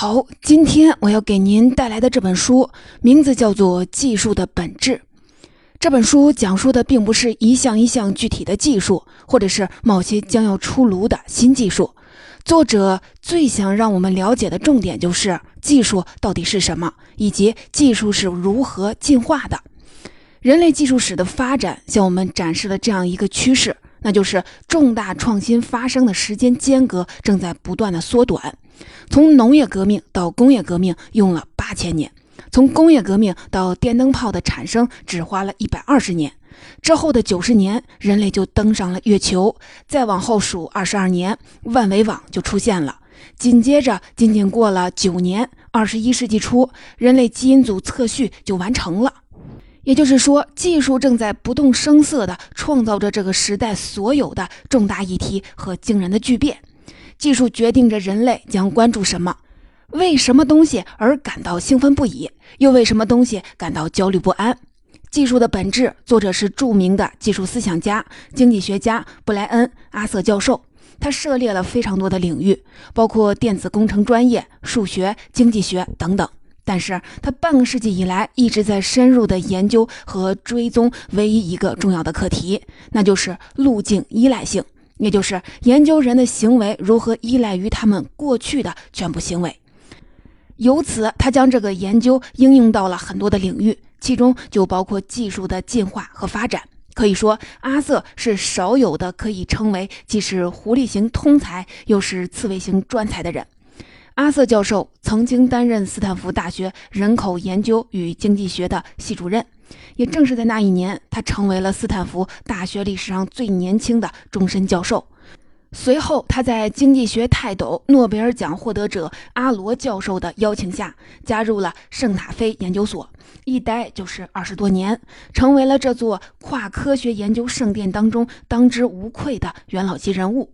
好，今天我要给您带来的这本书名字叫做《技术的本质》。这本书讲述的并不是一项一项具体的技术，或者是某些将要出炉的新技术。作者最想让我们了解的重点就是技术到底是什么，以及技术是如何进化的。人类技术史的发展向我们展示了这样一个趋势，那就是重大创新发生的时间间隔正在不断的缩短。从农业革命到工业革命用了八千年，从工业革命到电灯泡的产生只花了一百二十年。之后的九十年，人类就登上了月球。再往后数二十二年，万维网就出现了。紧接着，仅仅过了九年，二十一世纪初，人类基因组测序就完成了。也就是说，技术正在不动声色地创造着这个时代所有的重大议题和惊人的巨变。技术决定着人类将关注什么，为什么东西而感到兴奋不已，又为什么东西感到焦虑不安。技术的本质，作者是著名的技术思想家、经济学家布莱恩·阿瑟教授。他涉猎了非常多的领域，包括电子工程专业、数学、经济学等等。但是他半个世纪以来一直在深入的研究和追踪唯一一个重要的课题，那就是路径依赖性。也就是研究人的行为如何依赖于他们过去的全部行为，由此他将这个研究应用到了很多的领域，其中就包括技术的进化和发展。可以说，阿瑟是少有的可以称为既是狐狸型通才又是刺猬型专才的人。阿瑟教授曾经担任斯坦福大学人口研究与经济学的系主任。也正是在那一年，他成为了斯坦福大学历史上最年轻的终身教授。随后，他在经济学泰斗、诺贝尔奖获得者阿罗教授的邀请下，加入了圣塔菲研究所，一待就是二十多年，成为了这座跨科学研究圣殿当中当之无愧的元老级人物。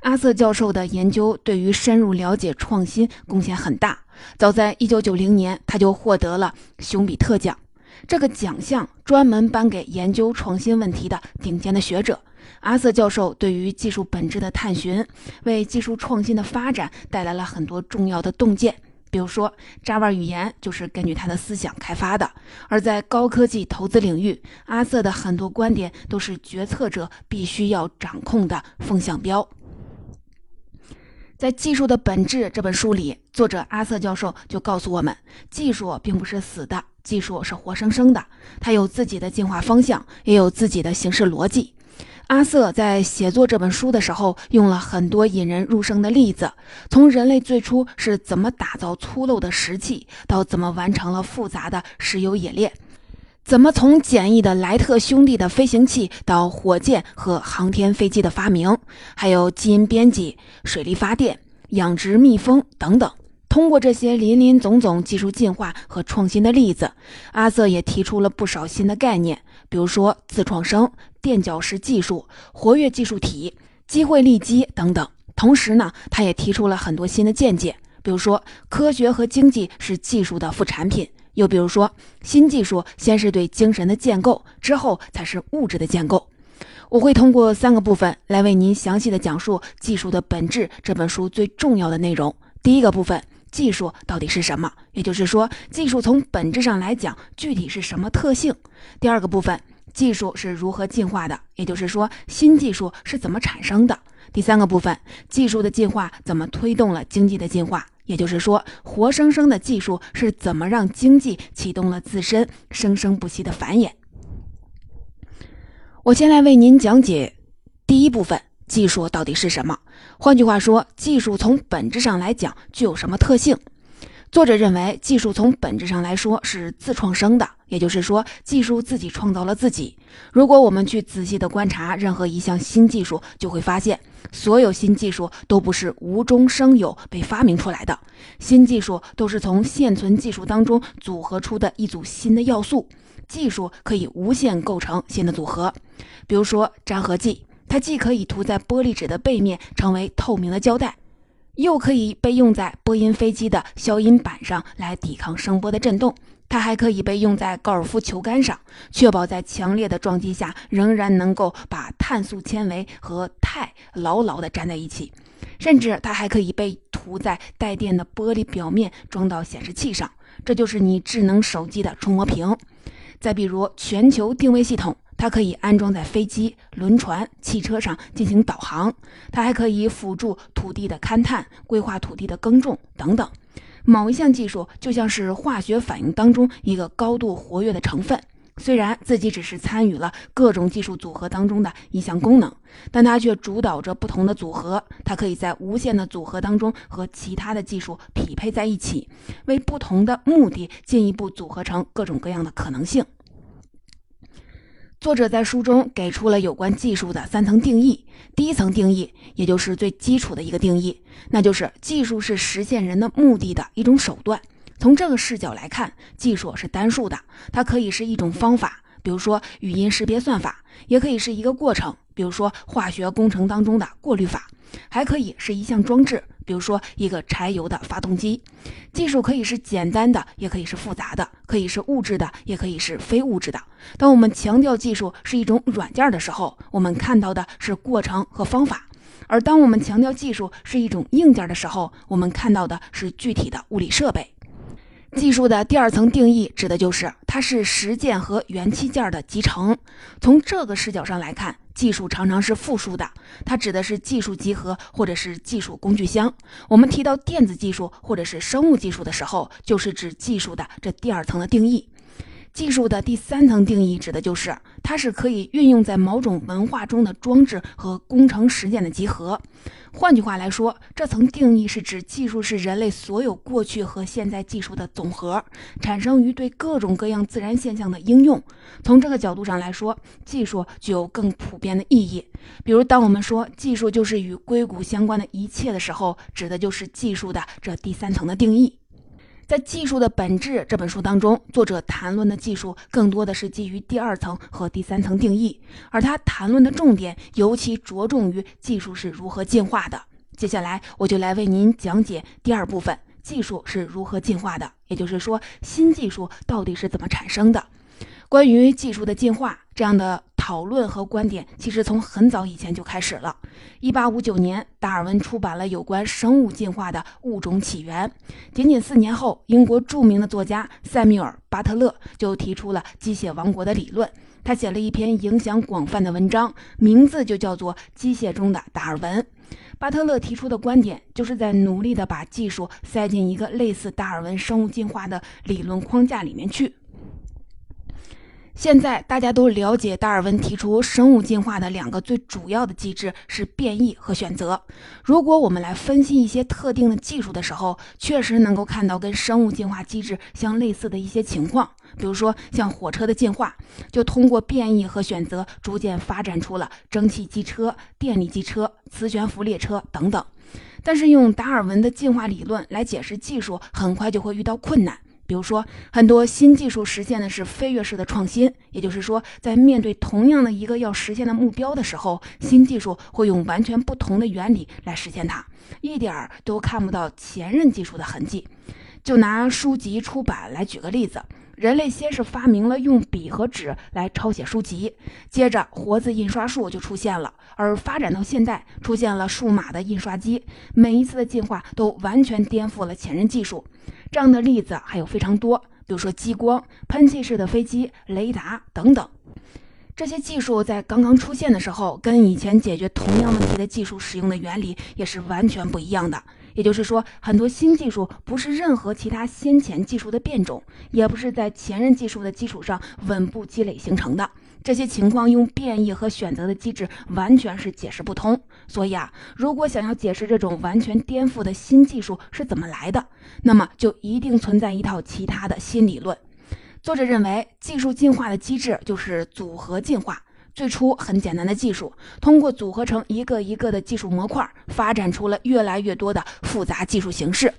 阿瑟教授的研究对于深入了解创新贡献很大。早在1990年，他就获得了熊彼特奖。这个奖项专门颁给研究创新问题的顶尖的学者。阿瑟教授对于技术本质的探寻，为技术创新的发展带来了很多重要的洞见。比如说，Java 语言就是根据他的思想开发的。而在高科技投资领域，阿瑟的很多观点都是决策者必须要掌控的风向标。在《技术的本质》这本书里，作者阿瑟教授就告诉我们，技术并不是死的。技术是活生生的，它有自己的进化方向，也有自己的形式逻辑。阿瑟在写作这本书的时候，用了很多引人入胜的例子，从人类最初是怎么打造粗陋的石器，到怎么完成了复杂的石油冶炼，怎么从简易的莱特兄弟的飞行器到火箭和航天飞机的发明，还有基因编辑、水力发电、养殖蜜蜂等等。通过这些林林总总技术进化和创新的例子，阿瑟也提出了不少新的概念，比如说自创生、垫脚石技术、活跃技术体、机会利基等等。同时呢，他也提出了很多新的见解，比如说科学和经济是技术的副产品，又比如说新技术先是对精神的建构，之后才是物质的建构。我会通过三个部分来为您详细的讲述《技术的本质》这本书最重要的内容。第一个部分。技术到底是什么？也就是说，技术从本质上来讲，具体是什么特性？第二个部分，技术是如何进化的？也就是说，新技术是怎么产生的？第三个部分，技术的进化怎么推动了经济的进化？也就是说，活生生的技术是怎么让经济启动了自身生生不息的繁衍？我先来为您讲解第一部分。技术到底是什么？换句话说，技术从本质上来讲具有什么特性？作者认为，技术从本质上来说是自创生的，也就是说，技术自己创造了自己。如果我们去仔细的观察任何一项新技术，就会发现，所有新技术都不是无中生有被发明出来的，新技术都是从现存技术当中组合出的一组新的要素。技术可以无限构成新的组合，比如说粘合剂。它既可以涂在玻璃纸的背面，成为透明的胶带，又可以被用在波音飞机的消音板上来抵抗声波的震动。它还可以被用在高尔夫球杆上，确保在强烈的撞击下仍然能够把碳素纤维和钛牢牢地粘在一起。甚至它还可以被涂在带电的玻璃表面，装到显示器上，这就是你智能手机的触摸屏。再比如全球定位系统，它可以安装在飞机、轮船、汽车上进行导航，它还可以辅助土地的勘探、规划土地的耕种等等。某一项技术就像是化学反应当中一个高度活跃的成分。虽然自己只是参与了各种技术组合当中的一项功能，但它却主导着不同的组合。它可以在无限的组合当中和其他的技术匹配在一起，为不同的目的进一步组合成各种各样的可能性。作者在书中给出了有关技术的三层定义。第一层定义，也就是最基础的一个定义，那就是技术是实现人的目的的一种手段。从这个视角来看，技术是单数的，它可以是一种方法，比如说语音识别算法，也可以是一个过程，比如说化学工程当中的过滤法，还可以是一项装置，比如说一个柴油的发动机。技术可以是简单的，也可以是复杂的，可以是物质的，也可以是非物质的。当我们强调技术是一种软件的时候，我们看到的是过程和方法；而当我们强调技术是一种硬件的时候，我们看到的是具体的物理设备。技术的第二层定义指的就是它是实践和元器件的集成。从这个视角上来看，技术常常是复数的，它指的是技术集合或者是技术工具箱。我们提到电子技术或者是生物技术的时候，就是指技术的这第二层的定义。技术的第三层定义指的就是它是可以运用在某种文化中的装置和工程实践的集合。换句话来说，这层定义是指技术是人类所有过去和现在技术的总和，产生于对各种各样自然现象的应用。从这个角度上来说，技术具有更普遍的意义。比如，当我们说技术就是与硅谷相关的一切的时候，指的就是技术的这第三层的定义。在《技术的本质》这本书当中，作者谈论的技术更多的是基于第二层和第三层定义，而他谈论的重点尤其着重于技术是如何进化的。接下来，我就来为您讲解第二部分：技术是如何进化的，也就是说，新技术到底是怎么产生的。关于技术的进化，这样的讨论和观点其实从很早以前就开始了。一八五九年，达尔文出版了有关生物进化的《物种起源》。仅仅四年后，英国著名的作家塞缪尔·巴特勒就提出了机械王国的理论。他写了一篇影响广泛的文章，名字就叫做《机械中的达尔文》。巴特勒提出的观点，就是在努力地把技术塞进一个类似达尔文生物进化的理论框架里面去。现在大家都了解，达尔文提出生物进化的两个最主要的机制是变异和选择。如果我们来分析一些特定的技术的时候，确实能够看到跟生物进化机制相类似的一些情况。比如说，像火车的进化，就通过变异和选择，逐渐发展出了蒸汽机车、电力机车、磁悬浮列车等等。但是，用达尔文的进化理论来解释技术，很快就会遇到困难。比如说，很多新技术实现的是飞跃式的创新，也就是说，在面对同样的一个要实现的目标的时候，新技术会用完全不同的原理来实现它，一点儿都看不到前任技术的痕迹。就拿书籍出版来举个例子，人类先是发明了用笔和纸来抄写书籍，接着活字印刷术就出现了，而发展到现在，出现了数码的印刷机，每一次的进化都完全颠覆了前任技术。这样的例子还有非常多，比如说激光、喷气式的飞机、雷达等等。这些技术在刚刚出现的时候，跟以前解决同样问题的技术使用的原理也是完全不一样的。也就是说，很多新技术不是任何其他先前技术的变种，也不是在前任技术的基础上稳步积累形成的。这些情况用变异和选择的机制完全是解释不通。所以啊，如果想要解释这种完全颠覆的新技术是怎么来的，那么就一定存在一套其他的新理论。作者认为，技术进化的机制就是组合进化。最初很简单的技术，通过组合成一个一个的技术模块，发展出了越来越多的复杂技术形式。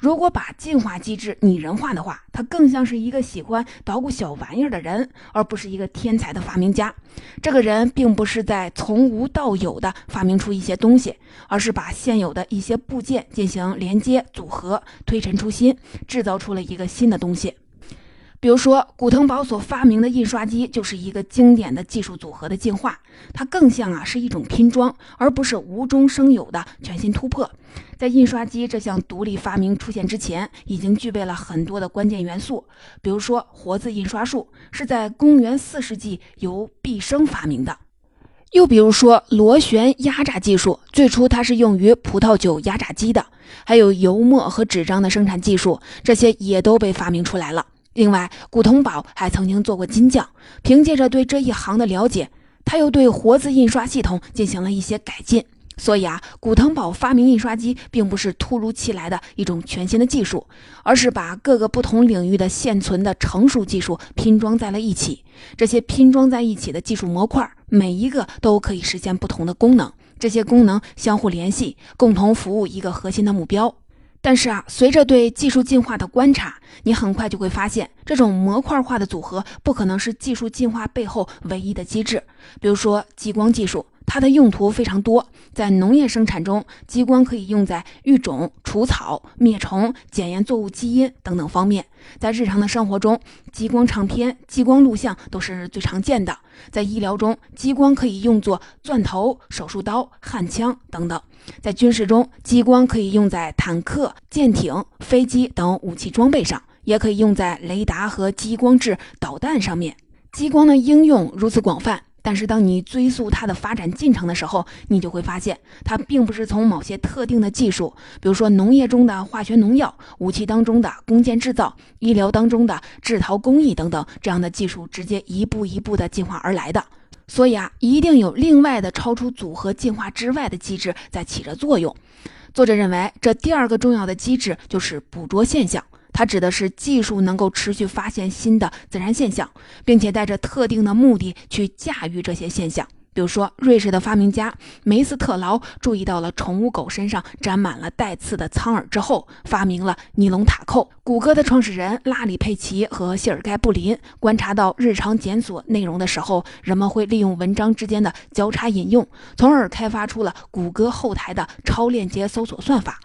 如果把进化机制拟人化的话，它更像是一个喜欢捣鼓小玩意儿的人，而不是一个天才的发明家。这个人并不是在从无到有的发明出一些东西，而是把现有的一些部件进行连接组合，推陈出新，制造出了一个新的东西。比如说，古腾堡所发明的印刷机就是一个经典的技术组合的进化，它更像啊是一种拼装，而不是无中生有的全新突破。在印刷机这项独立发明出现之前，已经具备了很多的关键元素，比如说活字印刷术是在公元四世纪由毕生发明的，又比如说螺旋压榨技术，最初它是用于葡萄酒压榨机的，还有油墨和纸张的生产技术，这些也都被发明出来了。另外，古腾堡还曾经做过金匠，凭借着对这一行的了解，他又对活字印刷系统进行了一些改进。所以啊，古腾堡发明印刷机并不是突如其来的一种全新的技术，而是把各个不同领域的现存的成熟技术拼装在了一起。这些拼装在一起的技术模块，每一个都可以实现不同的功能，这些功能相互联系，共同服务一个核心的目标。但是啊，随着对技术进化的观察，你很快就会发现，这种模块化的组合不可能是技术进化背后唯一的机制。比如说激光技术。它的用途非常多，在农业生产中，激光可以用在育种、除草、灭虫、检验作物基因等等方面；在日常的生活中，激光唱片、激光录像都是最常见的；在医疗中，激光可以用作钻头、手术刀、焊枪等等；在军事中，激光可以用在坦克、舰艇、飞机等武器装备上，也可以用在雷达和激光制导弹上面。激光的应用如此广泛。但是，当你追溯它的发展进程的时候，你就会发现，它并不是从某些特定的技术，比如说农业中的化学农药、武器当中的弓箭制造、医疗当中的制陶工艺等等这样的技术直接一步一步的进化而来的。所以啊，一定有另外的超出组合进化之外的机制在起着作用。作者认为，这第二个重要的机制就是捕捉现象。它指的是技术能够持续发现新的自然现象，并且带着特定的目的去驾驭这些现象。比如说，瑞士的发明家梅斯特劳注意到了宠物狗身上沾满了带刺的苍耳之后，发明了尼龙塔扣。谷歌的创始人拉里·佩奇和谢尔盖·布林观察到日常检索内容的时候，人们会利用文章之间的交叉引用，从而开发出了谷歌后台的超链接搜索算法。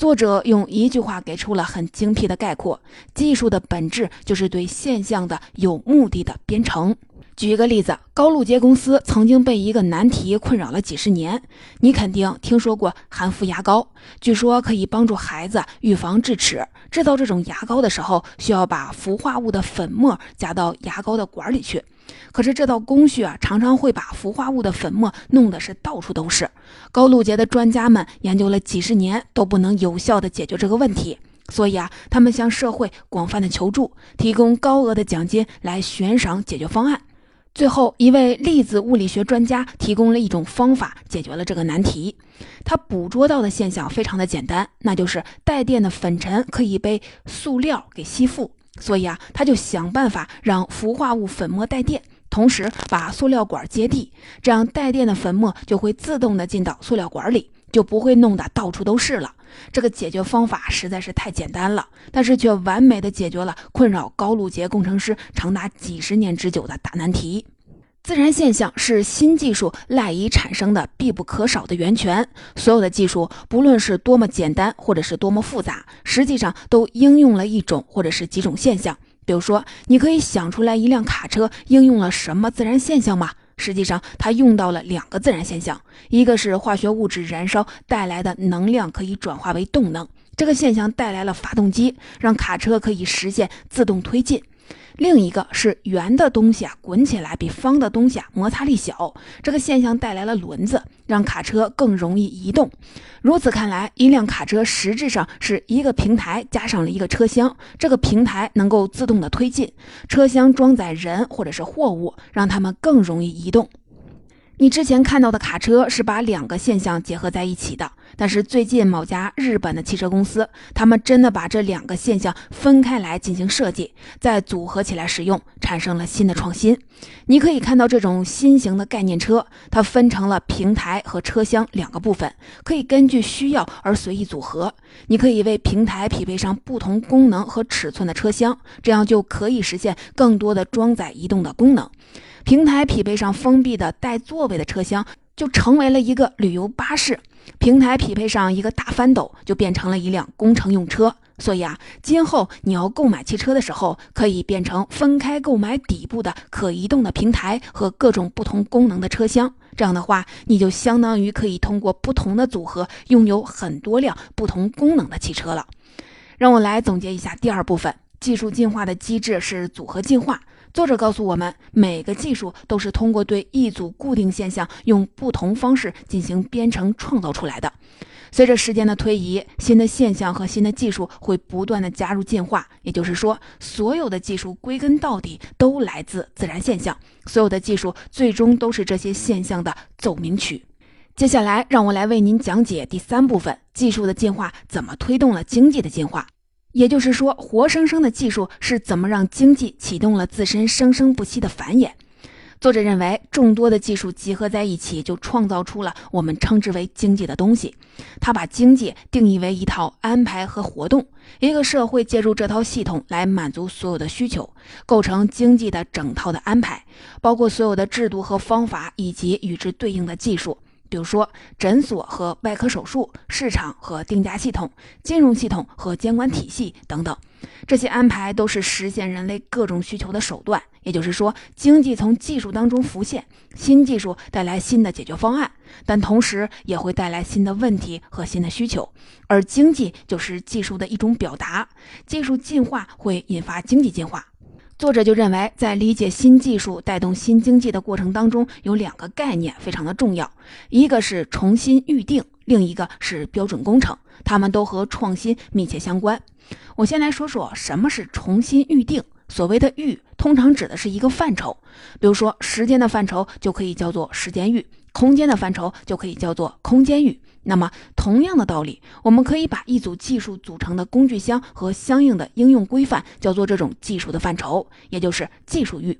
作者用一句话给出了很精辟的概括：技术的本质就是对现象的有目的的编程。举一个例子，高露洁公司曾经被一个难题困扰了几十年。你肯定听说过含氟牙膏，据说可以帮助孩子预防智齿。制造这种牙膏的时候，需要把氟化物的粉末加到牙膏的管里去。可是这道工序啊，常常会把氟化物的粉末弄得是到处都是。高露洁的专家们研究了几十年，都不能有效地解决这个问题。所以啊，他们向社会广泛的求助，提供高额的奖金来悬赏解决方案。最后一位粒子物理学专家提供了一种方法，解决了这个难题。他捕捉到的现象非常的简单，那就是带电的粉尘可以被塑料给吸附。所以啊，他就想办法让氟化物粉末带电，同时把塑料管接地，这样带电的粉末就会自动的进到塑料管里，就不会弄得到处都是了。这个解决方法实在是太简单了，但是却完美的解决了困扰高露洁工程师长达几十年之久的大难题。自然现象是新技术赖以产生的必不可少的源泉。所有的技术，不论是多么简单，或者是多么复杂，实际上都应用了一种或者是几种现象。比如说，你可以想出来一辆卡车应用了什么自然现象吗？实际上，它用到了两个自然现象，一个是化学物质燃烧带来的能量可以转化为动能，这个现象带来了发动机，让卡车可以实现自动推进。另一个是圆的东西啊，滚起来比方的东西啊摩擦力小。这个现象带来了轮子，让卡车更容易移动。如此看来，一辆卡车实质上是一个平台加上了一个车厢，这个平台能够自动的推进，车厢装载人或者是货物，让他们更容易移动。你之前看到的卡车是把两个现象结合在一起的，但是最近某家日本的汽车公司，他们真的把这两个现象分开来进行设计，再组合起来使用，产生了新的创新。你可以看到这种新型的概念车，它分成了平台和车厢两个部分，可以根据需要而随意组合。你可以为平台匹配上不同功能和尺寸的车厢，这样就可以实现更多的装载移动的功能。平台匹配上封闭的带座位的车厢，就成为了一个旅游巴士；平台匹配上一个大翻斗，就变成了一辆工程用车。所以啊，今后你要购买汽车的时候，可以变成分开购买底部的可移动的平台和各种不同功能的车厢。这样的话，你就相当于可以通过不同的组合拥有很多辆不同功能的汽车了。让我来总结一下第二部分：技术进化的机制是组合进化。作者告诉我们，每个技术都是通过对一组固定现象用不同方式进行编程创造出来的。随着时间的推移，新的现象和新的技术会不断的加入进化。也就是说，所有的技术归根到底都来自自然现象，所有的技术最终都是这些现象的奏鸣曲。接下来，让我来为您讲解第三部分：技术的进化怎么推动了经济的进化。也就是说，活生生的技术是怎么让经济启动了自身生生不息的繁衍？作者认为，众多的技术集合在一起，就创造出了我们称之为经济的东西。他把经济定义为一套安排和活动，一个社会借助这套系统来满足所有的需求，构成经济的整套的安排，包括所有的制度和方法以及与之对应的技术。比如说，诊所和外科手术、市场和定价系统、金融系统和监管体系等等，这些安排都是实现人类各种需求的手段。也就是说，经济从技术当中浮现，新技术带来新的解决方案，但同时也会带来新的问题和新的需求。而经济就是技术的一种表达，技术进化会引发经济进化。作者就认为，在理解新技术带动新经济的过程当中，有两个概念非常的重要，一个是重新预定，另一个是标准工程，它们都和创新密切相关。我先来说说什么是重新预定。所谓的预，通常指的是一个范畴，比如说时间的范畴就可以叫做时间预，空间的范畴就可以叫做空间域。那么，同样的道理，我们可以把一组技术组成的工具箱和相应的应用规范叫做这种技术的范畴，也就是技术域。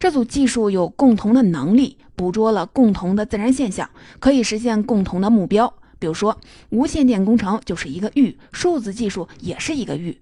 这组技术有共同的能力，捕捉了共同的自然现象，可以实现共同的目标。比如说，无线电工程就是一个域，数字技术也是一个域。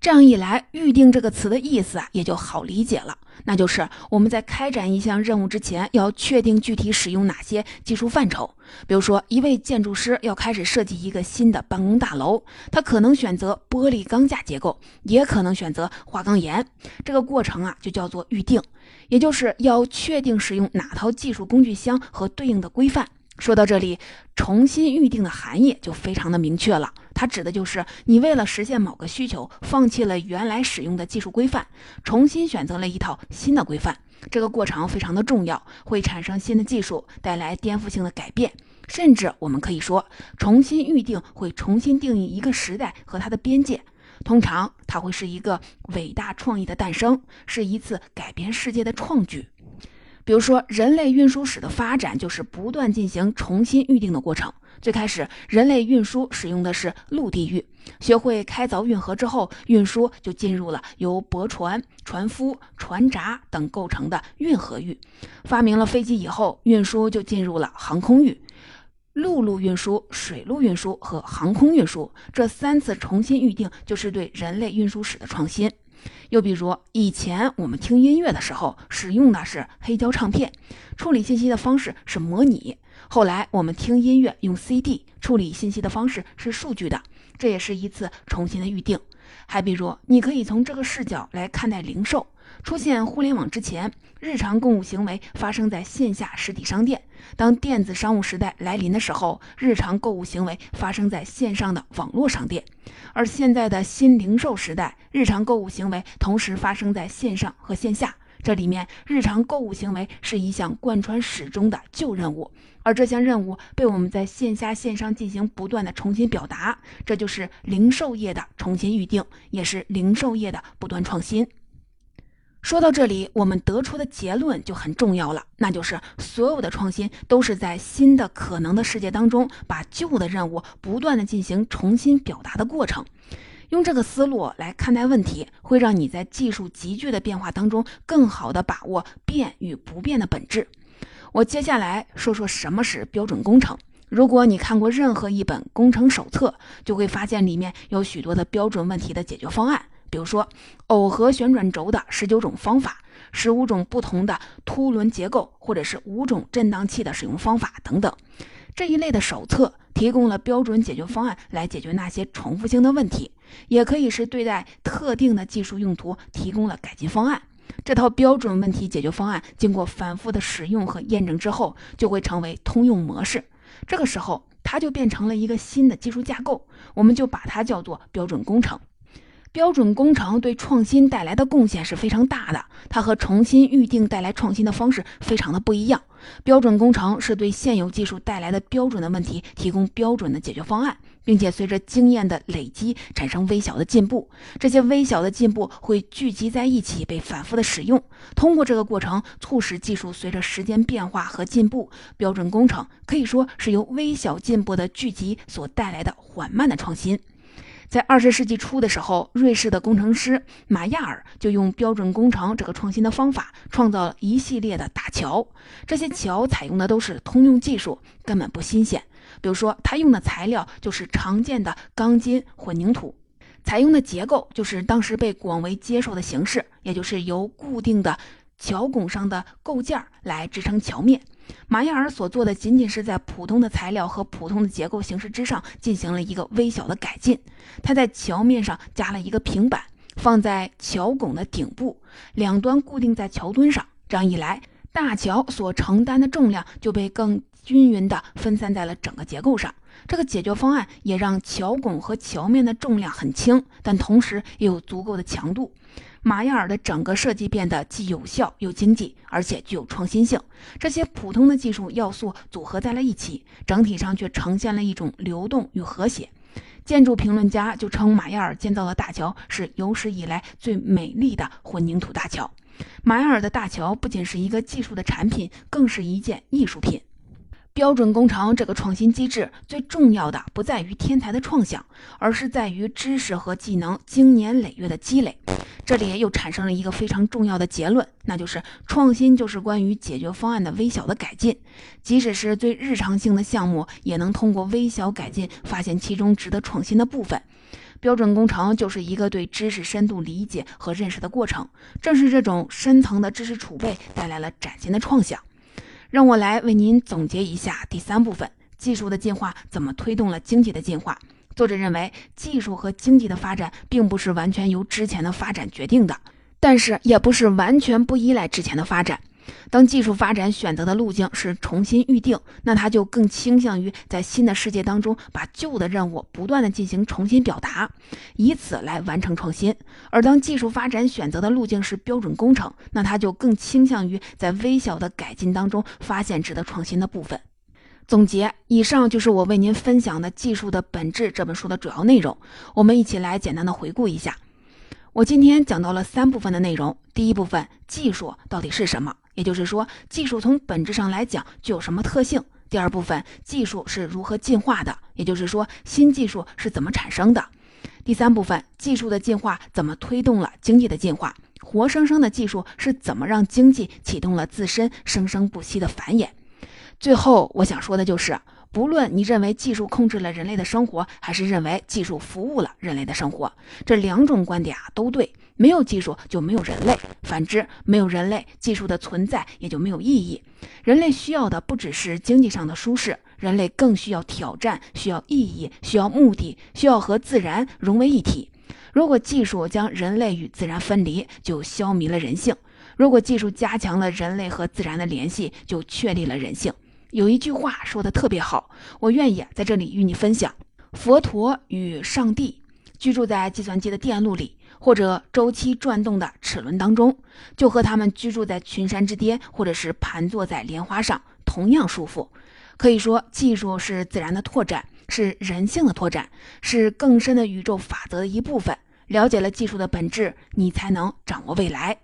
这样一来，“预定”这个词的意思啊也就好理解了，那就是我们在开展一项任务之前，要确定具体使用哪些技术范畴。比如说，一位建筑师要开始设计一个新的办公大楼，他可能选择玻璃钢架结构，也可能选择花岗岩。这个过程啊就叫做预定，也就是要确定使用哪套技术工具箱和对应的规范。说到这里，重新预定的含义就非常的明确了。它指的就是你为了实现某个需求，放弃了原来使用的技术规范，重新选择了一套新的规范。这个过程非常的重要，会产生新的技术，带来颠覆性的改变。甚至我们可以说，重新预定会重新定义一个时代和它的边界。通常，它会是一个伟大创意的诞生，是一次改变世界的创举。比如说，人类运输史的发展就是不断进行重新预定的过程。最开始，人类运输使用的是陆地域，学会开凿运河之后，运输就进入了由驳船、船夫、船闸等构成的运河域。发明了飞机以后，运输就进入了航空域。陆路运输、水路运输和航空运输这三次重新预定，就是对人类运输史的创新。又比如，以前我们听音乐的时候使用的是黑胶唱片，处理信息的方式是模拟；后来我们听音乐用 CD，处理信息的方式是数据的，这也是一次重新的预定。还比如，你可以从这个视角来看待零售。出现互联网之前，日常购物行为发生在线下实体商店；当电子商务时代来临的时候，日常购物行为发生在线上的网络商店。而现在的新零售时代，日常购物行为同时发生在线上和线下。这里面，日常购物行为是一项贯穿始终的旧任务，而这项任务被我们在线下线上进行不断的重新表达。这就是零售业的重新预定，也是零售业的不断创新。说到这里，我们得出的结论就很重要了，那就是所有的创新都是在新的可能的世界当中，把旧的任务不断的进行重新表达的过程。用这个思路来看待问题，会让你在技术急剧的变化当中，更好的把握变与不变的本质。我接下来说说什么是标准工程。如果你看过任何一本工程手册，就会发现里面有许多的标准问题的解决方案。比如说，耦合旋转轴的十九种方法，十五种不同的凸轮结构，或者是五种振荡器的使用方法等等，这一类的手册提供了标准解决方案来解决那些重复性的问题。也可以是对待特定的技术用途提供了改进方案。这套标准问题解决方案经过反复的使用和验证之后，就会成为通用模式。这个时候，它就变成了一个新的技术架构，我们就把它叫做标准工程。标准工程对创新带来的贡献是非常大的，它和重新预定带来创新的方式非常的不一样。标准工程是对现有技术带来的标准的问题提供标准的解决方案，并且随着经验的累积产生微小的进步。这些微小的进步会聚集在一起，被反复的使用。通过这个过程，促使技术随着时间变化和进步。标准工程可以说是由微小进步的聚集所带来的缓慢的创新。在二十世纪初的时候，瑞士的工程师马亚尔就用标准工程这个创新的方法，创造了一系列的大桥。这些桥采用的都是通用技术，根本不新鲜。比如说，他用的材料就是常见的钢筋混凝土，采用的结构就是当时被广为接受的形式，也就是由固定的桥拱上的构件来支撑桥面。马亚尔所做的仅仅是在普通的材料和普通的结构形式之上进行了一个微小的改进。他在桥面上加了一个平板，放在桥拱的顶部，两端固定在桥墩上。这样一来，大桥所承担的重量就被更均匀地分散在了整个结构上。这个解决方案也让桥拱和桥面的重量很轻，但同时也有足够的强度。马亚尔的整个设计变得既有效又经济，而且具有创新性。这些普通的技术要素组合在了一起，整体上却呈现了一种流动与和谐。建筑评论家就称马亚尔建造的大桥是有史以来最美丽的混凝土大桥。马亚尔的大桥不仅是一个技术的产品，更是一件艺术品。标准工程这个创新机制最重要的不在于天才的创想，而是在于知识和技能经年累月的积累。这里又产生了一个非常重要的结论，那就是创新就是关于解决方案的微小的改进。即使是最日常性的项目，也能通过微小改进发现其中值得创新的部分。标准工程就是一个对知识深度理解和认识的过程。正是这种深层的知识储备带来了崭新的创想。让我来为您总结一下第三部分：技术的进化怎么推动了经济的进化？作者认为，技术和经济的发展并不是完全由之前的发展决定的，但是也不是完全不依赖之前的发展。当技术发展选择的路径是重新预定，那它就更倾向于在新的世界当中把旧的任务不断的进行重新表达，以此来完成创新；而当技术发展选择的路径是标准工程，那它就更倾向于在微小的改进当中发现值得创新的部分。总结，以上就是我为您分享的《技术的本质》这本书的主要内容。我们一起来简单的回顾一下。我今天讲到了三部分的内容。第一部分，技术到底是什么？也就是说，技术从本质上来讲具有什么特性？第二部分，技术是如何进化的？也就是说，新技术是怎么产生的？第三部分，技术的进化怎么推动了经济的进化？活生生的技术是怎么让经济启动了自身生生不息的繁衍？最后，我想说的就是。不论你认为技术控制了人类的生活，还是认为技术服务了人类的生活，这两种观点啊都对。没有技术就没有人类，反之，没有人类，技术的存在也就没有意义。人类需要的不只是经济上的舒适，人类更需要挑战，需要意义，需要目的，需要和自然融为一体。如果技术将人类与自然分离，就消弭了人性；如果技术加强了人类和自然的联系，就确立了人性。有一句话说的特别好，我愿意在这里与你分享：佛陀与上帝居住在计算机的电路里，或者周期转动的齿轮当中，就和他们居住在群山之巅，或者是盘坐在莲花上同样舒服。可以说，技术是自然的拓展，是人性的拓展，是更深的宇宙法则的一部分。了解了技术的本质，你才能掌握未来。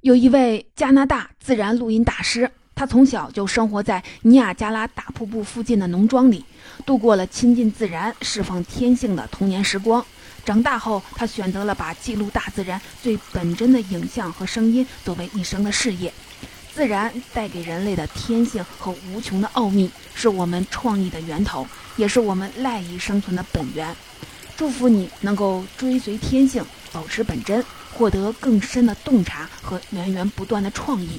有一位加拿大自然录音大师。他从小就生活在尼亚加拉大瀑布附近的农庄里，度过了亲近自然、释放天性的童年时光。长大后，他选择了把记录大自然最本真的影像和声音作为一生的事业。自然带给人类的天性和无穷的奥秘，是我们创意的源头，也是我们赖以生存的本源。祝福你能够追随天性，保持本真，获得更深的洞察和源源不断的创意。